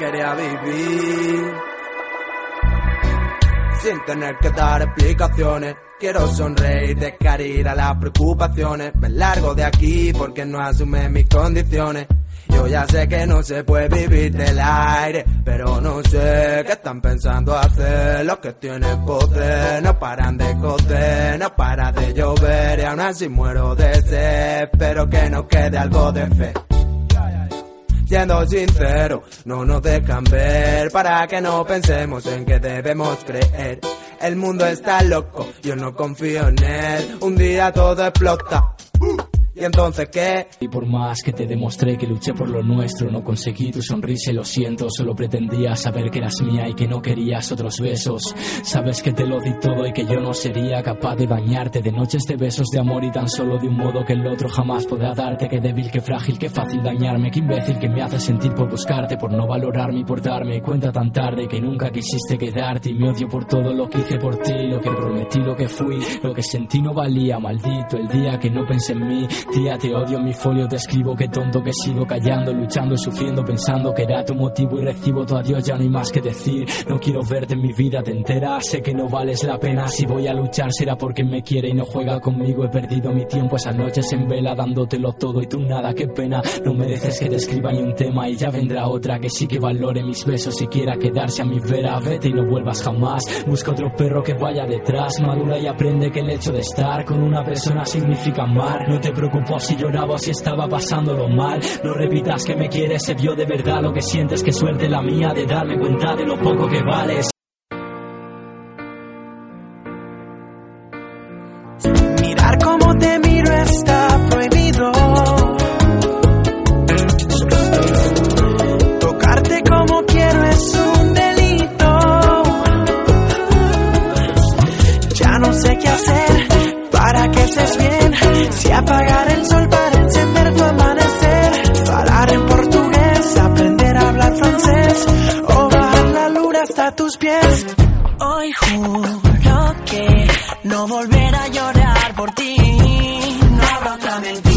quería vivir. Sin tener que dar explicaciones. Quiero sonreír, dejar ir a las preocupaciones. Me largo de aquí porque no asume mis condiciones. Yo ya sé que no se puede vivir del aire, pero no sé qué están pensando hacer. Los que tienen poder no paran de joder, no para de llover y aún así muero de sed. Espero que nos quede algo de fe. Siendo sincero, no nos dejan ver para que no pensemos en que debemos creer. El mundo está loco, yo no confío en él. Un día todo explota. ¿Y entonces qué? Y por más que te demostré que luché por lo nuestro, no conseguí tu sonrisa y lo siento. Solo pretendía saber que eras mía y que no querías otros besos. Sabes que te lo di todo y que yo no sería capaz de bañarte de noches de besos de amor y tan solo de un modo que el otro jamás podrá darte. Qué débil, qué frágil, qué fácil dañarme, qué imbécil que me hace sentir por buscarte, por no valorarme y por darme cuenta tan tarde que nunca quisiste quedarte. Y me odio por todo lo que hice por ti, lo que prometí, lo que fui, lo que sentí no valía. Maldito el día que no pensé en mí. Tía, te odio en mi folio, te escribo que tonto que sigo callando, luchando, sufriendo, pensando que era tu motivo y recibo tu adiós, ya no hay más que decir. No quiero verte en mi vida, te enteras, sé que no vales la pena. Si voy a luchar será porque me quiere y no juega conmigo. He perdido mi tiempo esas noches en vela, dándotelo todo y tú nada, qué pena. No mereces que te escriba ni un tema y ya vendrá otra que sí que valore mis besos y quiera quedarse a mi vera. Vete y no vuelvas jamás. Busca otro perro que vaya detrás, madura y aprende que el hecho de estar con una persona significa amar. No te si lloraba o si estaba pasándolo mal. No repitas que me quieres, se vio de verdad lo que sientes. Que suerte la mía de darme cuenta de lo poco que vales. Mirar cómo te miro está prohibido. Tocarte como quiero es un delito. Ya no sé qué hacer para que estés bien. Si apagar o bajar la luna hasta tus pies. Hoy juro que no volveré a llorar por ti. No habrá otra mentira.